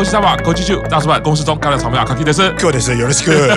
动，我是沙巴，国际剧大叔版公司中干了草莓啊，卡基德斯，哥的是有的是哥。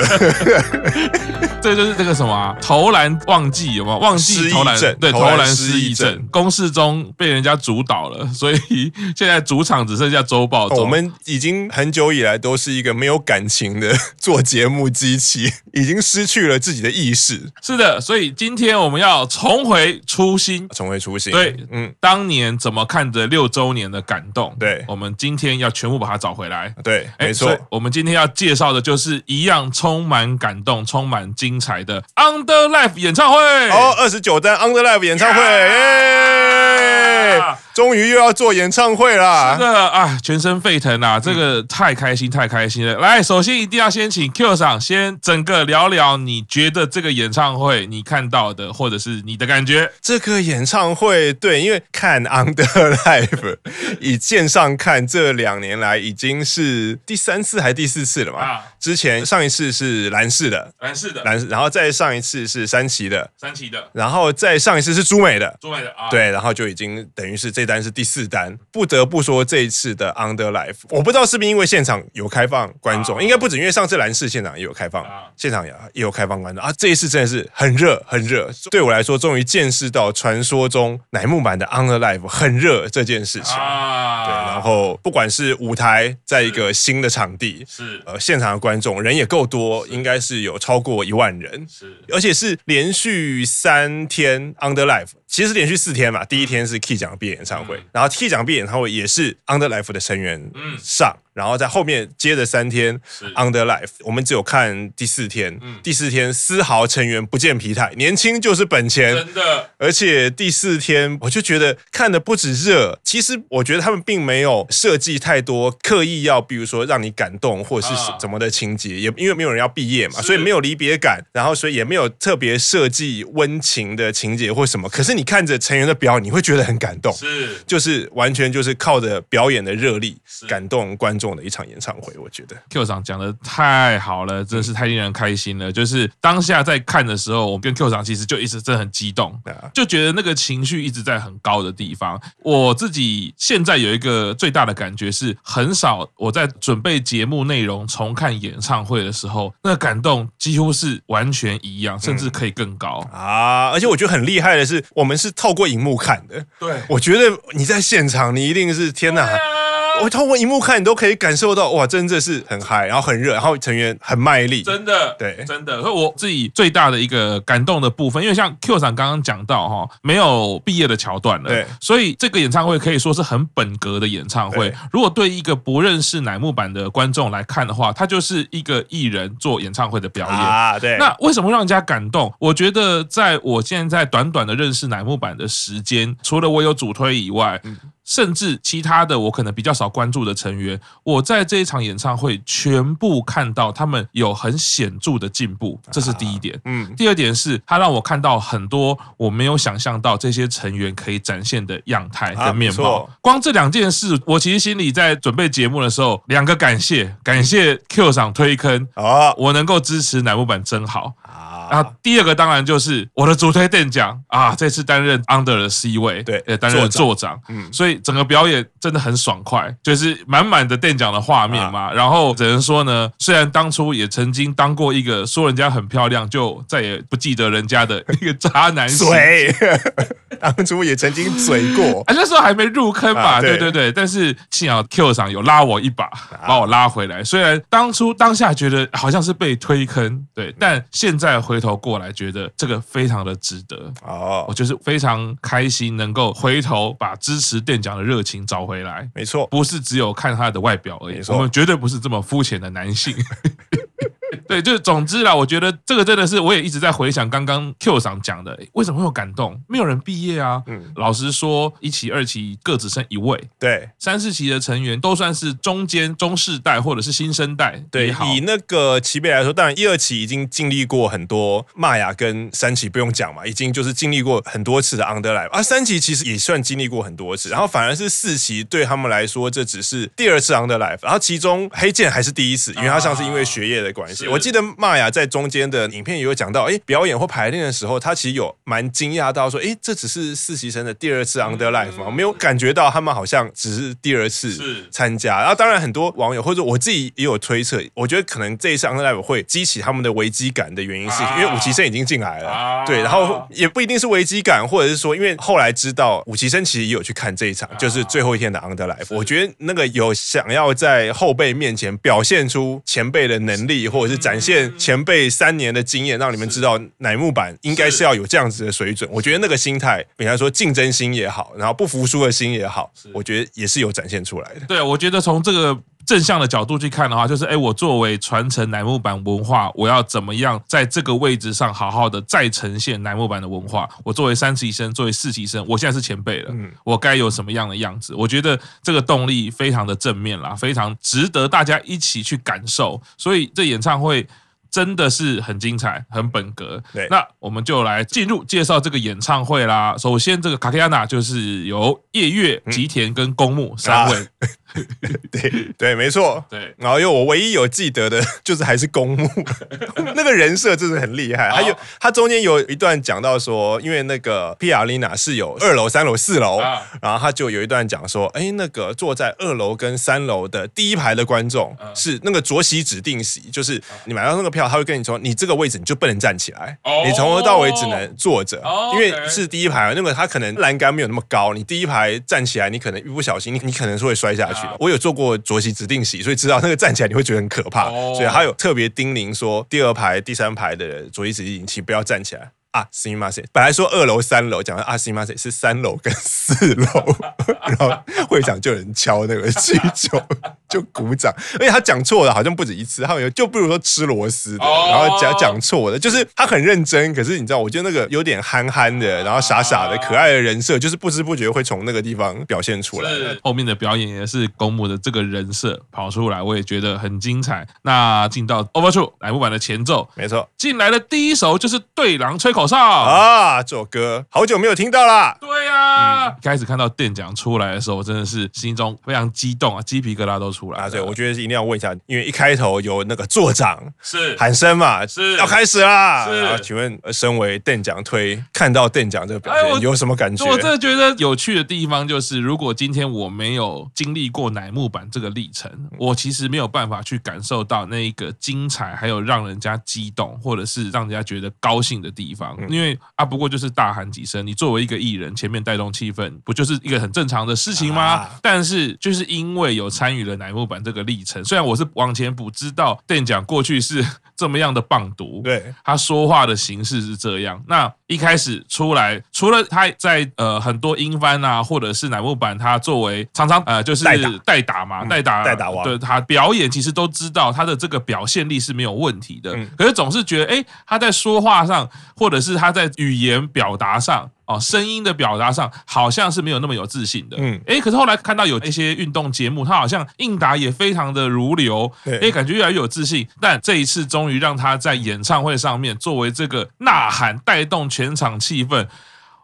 这就是这个什么啊，投篮忘记有没有忘记投篮？对，投篮失忆症，公式中被人家主导了，所以现在主场只剩下周报、哦。我们已经很久以来都是一个没有感情的做节目机器，已经失去了自己的意识。是的，所以今天我们要重回初心，重回初心。对，嗯，当年怎么看着六周年的感动？对，我们今天要全部把它找回来。对，没错。我们今天要介绍的就是一样充满感动、充满精彩的 Under Life 演唱会。哦，二十九单 Under Life 演唱会。Yeah! 终于又要做演唱会啦！是的啊，全身沸腾啊，这个太开心，太开心了。来，首先一定要先请 Q 上先整个聊聊，你觉得这个演唱会你看到的，或者是你的感觉。这个演唱会，对，因为看 Under Life 以线上看，这两年来已经是第三次还是第四次了嘛？啊，之前上一次是蓝氏的，蓝氏的，蓝氏，然后再上一次是三期的，三期的，然后再上一次是朱美的，朱美的啊，对，然后就已经等于是这。这单是第四单，不得不说这一次的 Under Life，我不知道是不是因为现场有开放观众，应该不止，因为上次蓝氏现场也有开放，现场也也有开放观众啊。这一次真的是很热，很热。对我来说，终于见识到传说中乃木坂的 Under Life 很热这件事情。对，然后不管是舞台在一个新的场地，是呃现场的观众人也够多，应该是有超过一万人，是而且是连续三天 Under Life。其实连续四天嘛，第一天是 Key 讲毕业演唱会，然后讲毕业演唱会也是 Under Life 的成员上。然后在后面接着三天，Under Life，我们只有看第四天，嗯、第四天丝毫成员不见疲态，年轻就是本钱，真的。而且第四天我就觉得看的不止热，其实我觉得他们并没有设计太多刻意要，比如说让你感动或者是怎么的情节，啊、也因为没有人要毕业嘛，所以没有离别感，然后所以也没有特别设计温情的情节或什么。可是你看着成员的表演，你会觉得很感动，是，就是完全就是靠着表演的热力感动观众。重的一场演唱会，我觉得 Q 长讲的太好了，真是太令人开心了。就是当下在看的时候，我跟 Q 长其实就一直真的很激动，就觉得那个情绪一直在很高的地方。我自己现在有一个最大的感觉是，很少我在准备节目内容重看演唱会的时候，那个感动几乎是完全一样，甚至可以更高啊！而且我觉得很厉害的是，我们是透过荧幕看的。对，我觉得你在现场，你一定是天哪！我透过荧幕看，你都可以感受到哇，真的是很嗨，然后很热，然后成员很卖力，真的，对，真的。所以我自己最大的一个感动的部分，因为像 Q 厂刚刚讲到哈，没有毕业的桥段了，对，所以这个演唱会可以说是很本格的演唱会。如果对一个不认识乃木坂的观众来看的话，它就是一个艺人做演唱会的表演啊。对，那为什么让人家感动？我觉得在我现在短短的认识乃木坂的时间，除了我有主推以外，嗯甚至其他的我可能比较少关注的成员，我在这一场演唱会全部看到他们有很显著的进步，这是第一点。嗯，第二点是他让我看到很多我没有想象到这些成员可以展现的样态跟面貌。光这两件事，我其实心里在准备节目的时候，两个感谢，感谢 Q 赏推坑啊，我能够支持乃木坂真好。啊，第二个当然就是我的主推店长啊，这次担任 Under 的 C 位，对，也担任座长，嗯，所以整个表演真的很爽快，就是满满的店长的画面嘛。然后只能说呢，虽然当初也曾经当过一个说人家很漂亮，就再也不记得人家的一个渣男嘴，当初也曾经嘴过，啊，那时候还没入坑嘛，对对对。但是幸好 Q 上有拉我一把，把我拉回来。虽然当初当下觉得好像是被推坑，对，但现在回。头过来，觉得这个非常的值得哦，我就是非常开心，能够回头把支持店长的热情找回来。没错，不是只有看他的外表而已，我们绝对不是这么肤浅的男性。对，就是总之啦，我觉得这个真的是，我也一直在回想刚刚 Q 上讲的，为什么会有感动？没有人毕业啊。嗯，老实说，一期、二期各只剩一位。对，三四期的成员都算是中间中世代或者是新生代。对，以那个期辈来说，当然一二期已经经历过很多，玛雅跟三期不用讲嘛，已经就是经历过很多次的 Under Life 啊。三期其实也算经历过很多次，然后反而是四期对他们来说，这只是第二次 Under Life，然后其中黑剑还是第一次，因为他上次因为学业的关系。我记得玛雅在中间的影片也有讲到，哎，表演或排练的时候，他其实有蛮惊讶到说，哎，这只是实习生的第二次 Under Life 吗？没有感觉到他们好像只是第二次参加。然后当然很多网友或者我自己也有推测，我觉得可能这一次 Under Life 会激起他们的危机感的原因，是因为五期生已经进来了，对，然后也不一定是危机感，或者是说，因为后来知道五期生其实也有去看这一场，就是最后一天的 Under Life，我觉得那个有想要在后辈面前表现出前辈的能力，或者是展现前辈三年的经验，让你们知道乃木坂应该是要有这样子的水准。我觉得那个心态，比方说竞争心也好，然后不服输的心也好，我觉得也是有展现出来的。对，我觉得从这个。正向的角度去看的话，就是哎，我作为传承乃木板文化，我要怎么样在这个位置上好好的再呈现乃木板的文化？我作为三期生，作为四期生，我现在是前辈了，嗯，我该有什么样的样子？我觉得这个动力非常的正面啦，非常值得大家一起去感受。所以这演唱会。真的是很精彩，很本格。对，那我们就来进入介绍这个演唱会啦。首先，这个卡卡亚娜就是由夜月、吉田跟公木三位。啊、对对，没错。对，然后因为我唯一有记得的，就是还是公木 那个人设，真的很厉害。还有他中间有一段讲到说，因为那个 P.R. Arena 是有二楼、三楼、四楼，啊、然后他就有一段讲说，哎，那个坐在二楼跟三楼的第一排的观众是那个着席指定席，就是你买到那个票。他会跟你说，你这个位置你就不能站起来，你从头到尾只能坐着，因为是第一排，那个他可能栏杆没有那么高，你第一排站起来，你可能一不小心，你你可能是会摔下去的。我有做过坐席指定席，所以知道那个站起来你会觉得很可怕，所以他有特别叮咛说，第二排、第三排的坐席指定席不要站起来。啊，すみません。本来说二楼、三楼，讲的啊，すみません是三楼跟四楼，然后会场就有人敲那个气球，就鼓掌。而且他讲错了，好像不止一次。他有就不如说吃螺丝的，然后讲讲错的，就是他很认真。可是你知道，我觉得那个有点憨憨的，然后傻傻的、可爱的人设，就是不知不觉会从那个地方表现出来。后面的表演也是弓木的这个人设跑出来，我也觉得很精彩。那进到 Overture 乃木坂的前奏，没错，进来的第一首就是对狼吹口。 口哨啊！这首歌好久没有听到啦。对呀、啊，嗯、开始看到店长出来的时候，真的是心中非常激动啊，鸡皮疙瘩都出来了。啊，对，我觉得一定要问一下，因为一开头有那个座长是喊声嘛，是要开始啦。是，啊、请问身为店长推，看到店长这个表现，有什么感觉？我真的觉得有趣的地方就是，如果今天我没有经历过乃木坂这个历程，我其实没有办法去感受到那一个精彩，还有让人家激动，或者是让人家觉得高兴的地方。因为啊，不过就是大喊几声，你作为一个艺人，前面带动气氛，不就是一个很正常的事情吗？啊、但是就是因为有参与了乃木坂这个历程，虽然我是往前补，知道店长过去是 这么样的棒读，对，他说话的形式是这样。那一开始出来，除了他在呃很多英翻啊，或者是乃木坂，他作为常常呃就是代打，代打嘛，代打代打王，对他表演其实都知道他的这个表现力是没有问题的，嗯、可是总是觉得哎他在说话上或者是他在语言表达上，哦，声音的表达上，好像是没有那么有自信的。嗯，哎，可是后来看到有一些运动节目，他好像应答也非常的如流，哎，感觉越来越有自信。但这一次，终于让他在演唱会上面作为这个呐喊，带动全场气氛。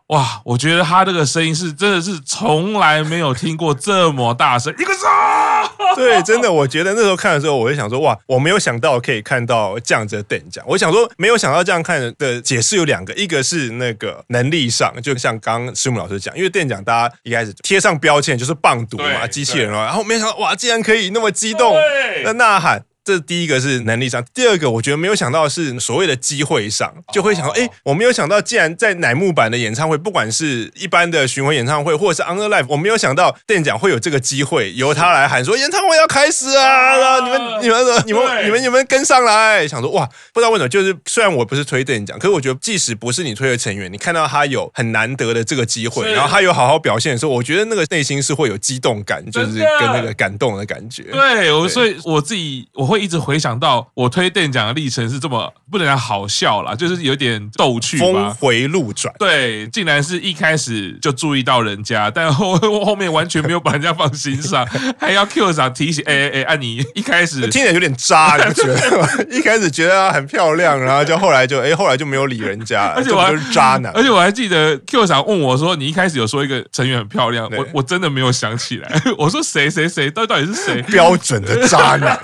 哇，我觉得他这个声音是真的是从来没有听过这么大声，一个声。对，真的，我觉得那时候看的时候，我就想说，哇，我没有想到可以看到这样子的店长。我想说，没有想到这样看的解释有两个，一个是那个能力上，就像刚刚师母老师讲，因为店长大家一开始贴上标签就是棒读嘛，机器人哦，然后没想到哇，竟然可以那么激动，的呐喊。这第一个是能力上，第二个我觉得没有想到是所谓的机会上，就会想到，哎，我没有想到，既然在乃木坂的演唱会，不管是一般的巡回演唱会，或者是 On the Life，我没有想到店长会有这个机会，由他来喊说演唱会要开始啊！然后你们、你们、你们、你们、你们跟上来，想说哇，不知道为什么，就是虽然我不是推店长，可是我觉得即使不是你推的成员，你看到他有很难得的这个机会，然后他有好好表现的时候，我觉得那个内心是会有激动感，就是跟那个感动的感觉。对，我所以我自己我会一直回。想到我推店长的历程是这么不能讲好笑啦，就是有点逗趣，峰回路转。对，竟然是一开始就注意到人家，但后 后面完全没有把人家放心上，还要 Q 上提醒。哎哎哎，按你一开始听起来有点渣，你觉得吗？一开始觉得她很漂亮，然后就后来就哎，后来就没有理人家，而且我还是渣男。而且我还记得 Q 上问我说：“你一开始有说一个成员很漂亮？”我我真的没有想起来。我说谁谁谁，到底到底是谁？标准的渣男。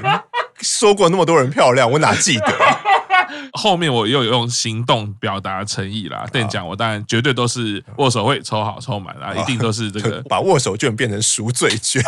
说过那么多人漂亮，我哪记得？后面我又有用行动表达诚意啦。店长，我当然绝对都是握手会抽好抽满啦，一定都是这个 把握手券变成赎罪券。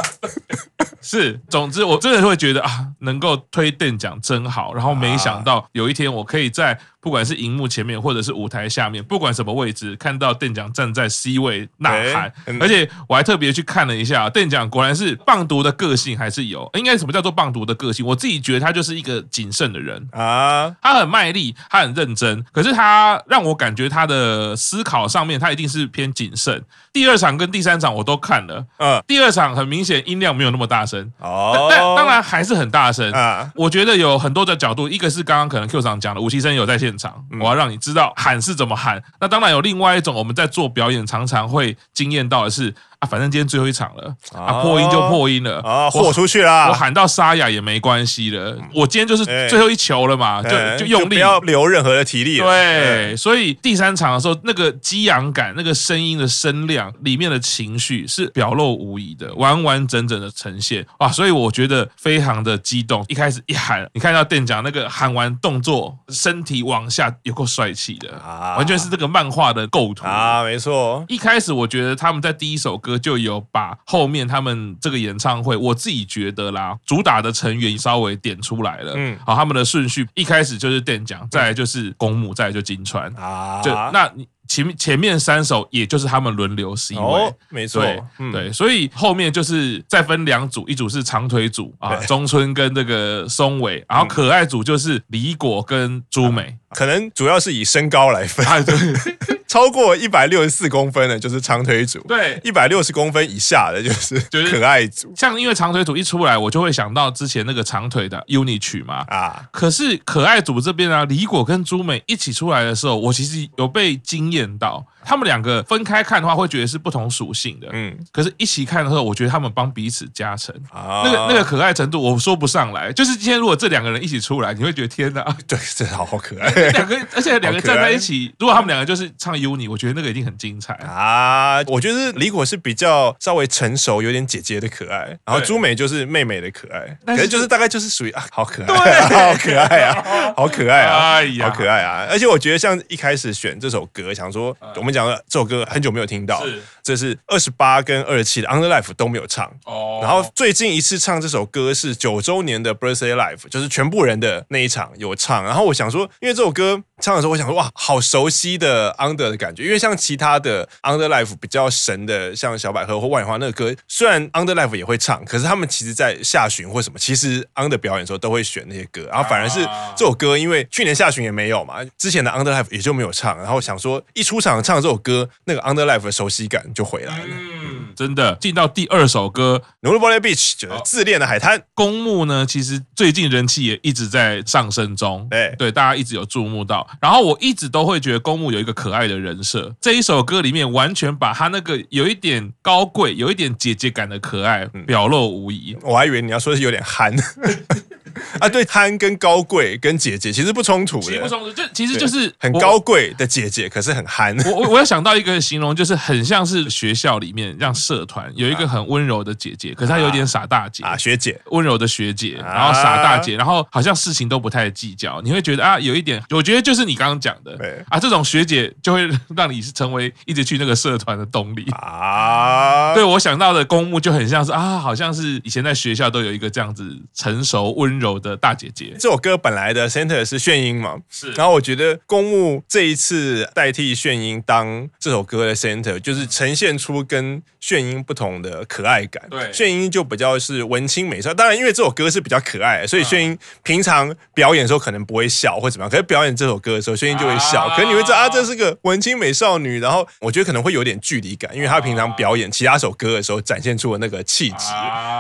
是，总之我真的会觉得啊，能够推店奖真好。然后没想到有一天我可以在。不管是荧幕前面，或者是舞台下面，不管什么位置，看到店长站在 C 位呐喊，而且我还特别去看了一下，店长果然是棒读的个性还是有。应该什么叫做棒读的个性？我自己觉得他就是一个谨慎的人啊，他很卖力，他很认真，可是他让我感觉他的思考上面，他一定是偏谨慎。第二场跟第三场我都看了，嗯，第二场很明显音量没有那么大声哦，但当然还是很大声啊。我觉得有很多的角度，一个是刚刚可能 Q 长讲的，吴奇生有在现场。我要让你知道喊是怎么喊。那当然有另外一种，我们在做表演常常会惊艳到的是。啊，反正今天最后一场了，啊，破音就破音了，啊，豁出去了，我喊到沙哑也没关系了，我今天就是最后一球了嘛，就就用力，不要留任何的体力。对，所以第三场的时候，那个激昂感，那个声音的声量，里面的情绪是表露无遗的，完完整整的呈现。啊，所以我觉得非常的激动。一开始一喊，你看到店长那个喊完动作，身体往下，有够帅气的啊，完全是这个漫画的构图啊，没错。一开始我觉得他们在第一首歌。就有把后面他们这个演唱会，我自己觉得啦，主打的成员稍微点出来了。嗯，好，他们的顺序一开始就是电奖，再来就是公母，再来就金川啊。就那你前面前面三首，也就是他们轮流 C 位，哦，没错，对，嗯、对，所以后面就是再分两组，一组是长腿组啊，中村跟这个松尾，然后可爱组就是李果跟朱美，啊，可能主要是以身高来分。啊，对。超过一百六十四公分的，就是长腿组；对，一百六十公分以下的，就是就是可爱组。像因为长腿组一出来，我就会想到之前那个长腿的 UNI 曲嘛。啊，可是可爱组这边啊，李果跟朱美一起出来的时候，我其实有被惊艳到。他们两个分开看的话，会觉得是不同属性的。嗯，可是一起看的时候，我觉得他们帮彼此加成。啊，那个那个可爱程度，我说不上来。就是今天如果这两个人一起出来，你会觉得天哪，对，真的好好可爱。两个，而且两个站在一起，如果他们两个就是唱 UNI，我觉得那个一定很精彩啊。我觉得李果是比较稍微成熟，有点姐姐的可爱，然后朱美就是妹妹的可爱，可是就是大概就是属于啊，好可爱，对 好可爱啊，好可爱啊，哎呀，好可爱啊。而且我觉得像一开始选这首歌，想说我们。讲了这首歌很久没有听到，是这是二十八跟二十七的 Under Life 都没有唱哦。然后最近一次唱这首歌是九周年的 Birthday Life，就是全部人的那一场有唱。然后我想说，因为这首歌唱的时候，我想说哇，好熟悉的 Under 的感觉。因为像其他的 Under Life 比较神的，像小百合或万里花那个歌，虽然 Under Life 也会唱，可是他们其实在下旬或什么，其实 Under 表演的时候都会选那些歌。然后反而是这首歌，因为去年下旬也没有嘛，之前的 Under Life 也就没有唱。然后想说一出场唱。这首歌那个 Under Life 的熟悉感就回来了，嗯，真的进到第二首歌 Nulubole Beach 就是自恋的海滩。公墓呢，其实最近人气也一直在上升中，对对，大家一直有注目到。然后我一直都会觉得公墓有一个可爱的人设，这一首歌里面完全把他那个有一点高贵、有一点姐姐感的可爱表露无遗。我还以为你要说是有点憨。啊，对，憨跟高贵跟姐姐其实不冲突的，其实不冲突，就其实就是很高贵的姐姐，可是很憨。我我我要想到一个形容，就是很像是学校里面让社团有一个很温柔的姐姐，可是她有点傻大姐啊，学姐，温柔的学姐，然后傻大姐，然后好像事情都不太计较，你会觉得啊，有一点，我觉得就是你刚刚讲的，啊，这种学姐就会 让你是成为一直去那个社团的动力啊。对，我想到的公墓就很像是啊，好像是以前在学校都有一个这样子成熟温柔。的大姐姐，这首歌本来的 center 是炫音嘛，是。然后我觉得公募这一次代替炫音当这首歌的 center，就是呈现出跟炫音不同的可爱感。对，炫音就比较是文青美少。当然，因为这首歌是比较可爱，所以炫音平常表演的时候可能不会笑或怎么样，可是表演这首歌的时候，炫音就会笑。可是你会知道啊，这是个文青美少女。然后我觉得可能会有点距离感，因为她平常表演其他首歌的时候展现出的那个气质，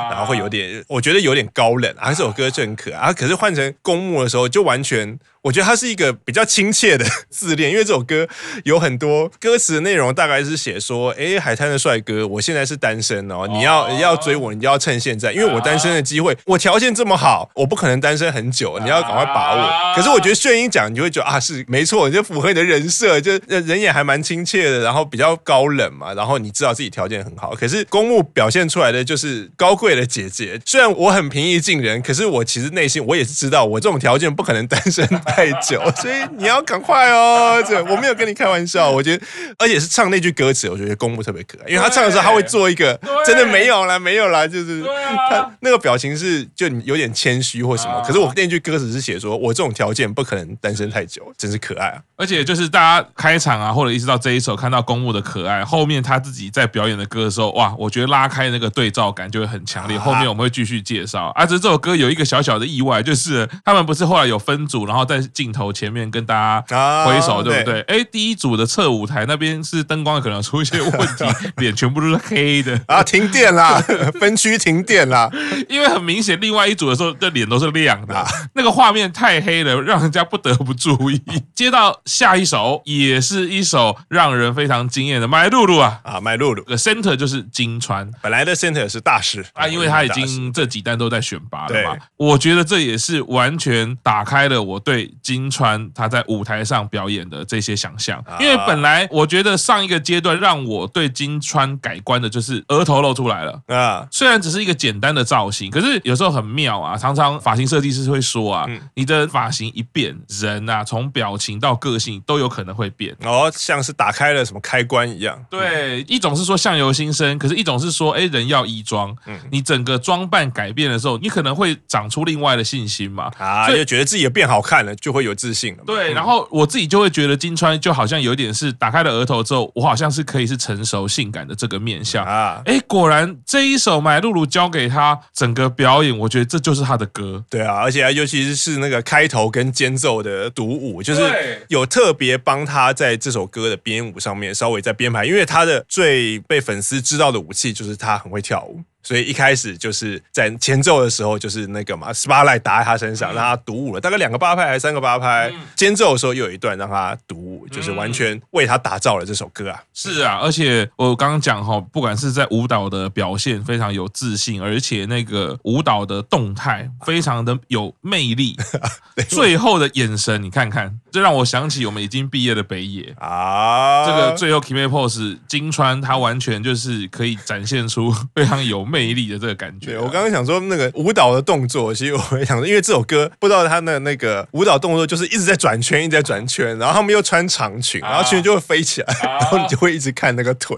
然后会有点，我觉得有点高冷啊。这首歌很。可啊，可是换成公墓的时候，就完全。我觉得它是一个比较亲切的自恋，因为这首歌有很多歌词的内容，大概是写说，哎，海滩的帅哥，我现在是单身哦，你要你要追我，你就要趁现在，因为我单身的机会，我条件这么好，我不可能单身很久，你要赶快把握。可是我觉得炫音讲，你就会觉得啊，是没错，你就符合你的人设，就人也还蛮亲切的，然后比较高冷嘛，然后你知道自己条件很好。可是公木表现出来的就是高贵的姐姐，虽然我很平易近人，可是我其实内心我也是知道，我这种条件不可能单身太久，所以你要赶快哦。这我没有跟你开玩笑，我觉得，而且是唱那句歌词，我觉得公木特别可爱，因为他唱的时候他会做一个真的没有啦，没有啦，就是他那个表情是就有点谦虚或什么。可是我那句歌词是写说，我这种条件不可能单身太久，真是可爱啊。而且就是大家开场啊，或者意识到这一首看到公木的可爱，后面他自己在表演的歌的时候，哇，我觉得拉开那个对照感就会很强烈。后面我们会继续介绍。啊，只是这首歌有一个小小的意外，就是他们不是后来有分组，然后在镜头前面跟大家挥手，对不对？哎，第一组的侧舞台那边是灯光可能出一些问题，脸全部都是黑的。啊，停电啦，分区停电啦，因为很明显，另外一组的时候这脸都是亮的，那个画面太黑了，让人家不得不注意。接到下一首，也是一首让人非常惊艳的《麦露露》啊。啊，《麦露露》的 center 就是金川，本来的 center 是大师啊，因为他已经这几单都在选拔了嘛。我觉得这也是完全打开了我对金川他在舞台上表演的这些想象，因为本来我觉得上一个阶段让我对金川改观的就是额头露出来了。啊，虽然只是一个简单的造型，可是有时候很妙啊，常常发型设计师会说啊，你的发型一变，人啊从表情到个性都有可能会变。哦，像是打开了什么开关一样。对，一种是说相由心生，可是一种是说，哎，人要衣装，你整个装扮改变的时候，你可能会长出另外的信心嘛，啊，就觉得自己也变好看了，就会有自信了。对，然后我自己就会觉得金川就好像有点是打开了额头之后，我好像是可以是成熟性感的这个面相啊。哎，果然这一首买露露交给他整个表演，我觉得这就是他的歌。对啊，而且尤其是那个开头跟间奏的独舞，就是有特别帮他在这首歌的编舞上面稍微在编排，因为他的最被粉丝知道的武器就是他很会跳舞。所以一开始就是在前奏的时候，就是那个嘛，spotlight 打在他身上，让他独舞了，大概两个八拍还是三个八拍。间奏的时候又有一段让他独舞，就是完全为他打造了这首歌啊。是啊，而且我刚刚讲哈，不管是在舞蹈的表现非常有自信，而且那个舞蹈的动态非常的有魅力，最后的眼神你看看，这让我想起我们已经毕业的北野啊。这个最后 k i m i Pose 金川，他完全就是可以展现出非常有魅。魅力的这个感觉、啊，我刚刚想说那个舞蹈的动作，其实我会想说，因为这首歌不知道他的那个舞蹈动作就是一直在转圈，一直在转圈，然后他们又穿长裙，然后裙就会飞起来，然后你就会一直看那个腿，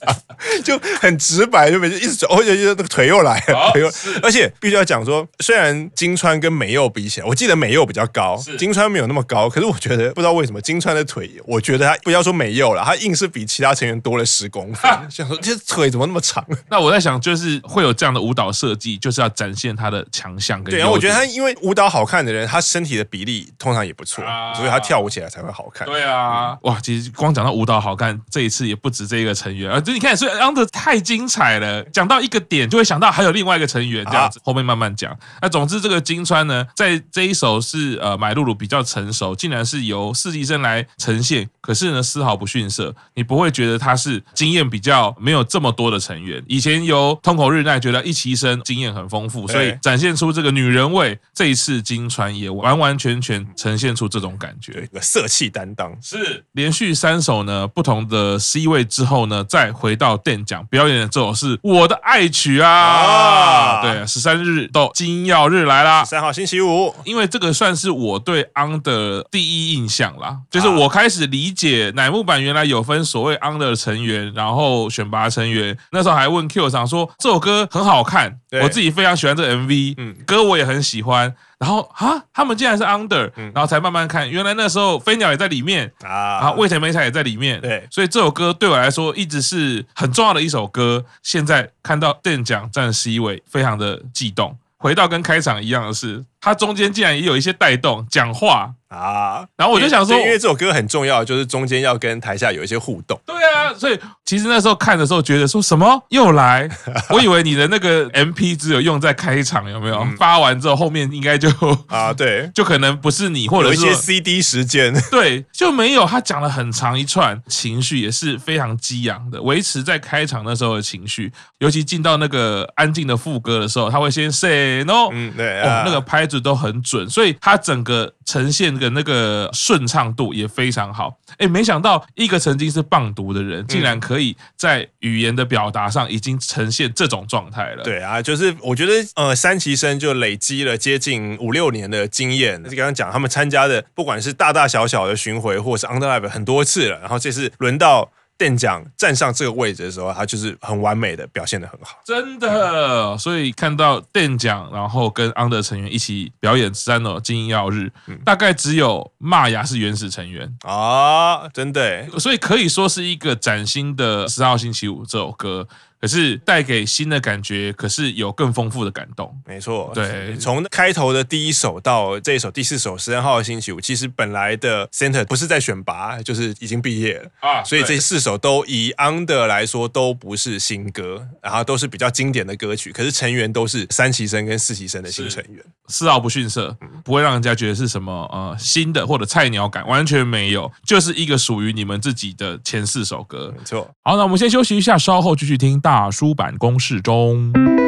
就很直白，就每次一直转，而且那个腿又来了，腿又，而且必须要讲说，虽然金川跟美佑比起来，我记得美佑比较高，金川没有那么高，可是我觉得不知道为什么金川的腿，我觉得他不要说美佑了，他硬是比其他成员多了十公分，想说这腿怎么那么长？那我在想就是。是会有这样的舞蹈设计，就是要展现他的强项跟。对，然后我觉得他因为舞蹈好看的人，他身体的比例通常也不错，啊、所以他跳舞起来才会好看。对啊，嗯、哇，其实光讲到舞蹈好看，这一次也不止这一个成员啊。就你看，所以 Under 太精彩了，讲到一个点就会想到还有另外一个成员这样子，啊、后面慢慢讲。那总之，这个金川呢，在这一首是呃买露露比较成熟，竟然是由四季生来呈现，可是呢丝毫不逊色，你不会觉得他是经验比较没有这么多的成员。以前由通口日奈觉得一期生经验很丰富，所以展现出这个女人味。这一次金川也完完全全呈现出这种感觉，一个色气担当。是连续三首呢，不同的 C 位之后呢，再回到电奖表演的这首是我的爱曲啊！啊对，十三日到金曜日来啦，三号星期五。因为这个算是我对 Under 的第一印象啦，就是我开始理解乃木坂原来有分所谓 Under 成员，然后选拔成员。那时候还问 Q 长说这首歌。很好看，我自己非常喜欢这 MV，嗯，歌我也很喜欢。然后啊，他们竟然是 Under，然后才慢慢看，原来那时候飞鸟也在里面啊，然后味田美彩也在里面，对，所以这首歌对我来说一直是很重要的一首歌。现在看到电奖站 C 位，非常的激动。回到跟开场一样的是。它中间竟然也有一些带动讲话。啊，然后我就想说，因为这首歌很重要，就是中间要跟台下有一些互动。对啊，所以其实那时候看的时候，觉得说什么又来？我以为你的那个 MP 只有用在开场，有没有？嗯、发完之后，后面应该就啊，对，就可能不是你，或者是有一些 CD 时间，对，就没有。他讲了很长一串，情绪也是非常激昂的，维持在开场那时候的情绪，尤其进到那个安静的副歌的时候，他会先 say no，嗯，对啊，哦，那个拍子都很准，所以他整个呈现。的那个顺畅度也非常好，哎，没想到一个曾经是棒读的人，竟然可以在语言的表达上已经呈现这种状态了。对啊，就是我觉得呃，三旗生就累积了接近五六年的经验。就刚刚讲他们参加的，不管是大大小小的巡回，或者是 underlive 很多次了，然后这次轮到。店长站上这个位置的时候，他就是很完美的表现的很好，真的。所以看到店长，然后跟 Under 成员一起表演《Susanoo 金曜日》，大概只有玛雅是原始成员啊，真的。所以可以说是一个崭新的《十号星期五》这首歌。可是带给新的感觉，可是有更丰富的感动。没错，对，从开头的第一首到这一首第四首《十三号的星期五》，其实本来的 Center 不是在选拔，就是已经毕业了啊。所以这四首都以 Under 来说都不是新歌，然后都是比较经典的歌曲。可是成员都是三期生跟四期生的新成员，丝毫不逊色，不会让人家觉得是什么呃新的或者菜鸟感，完全没有，就是一个属于你们自己的前四首歌。没错。好，那我们先休息一下，稍后继续听。大大书版公式中。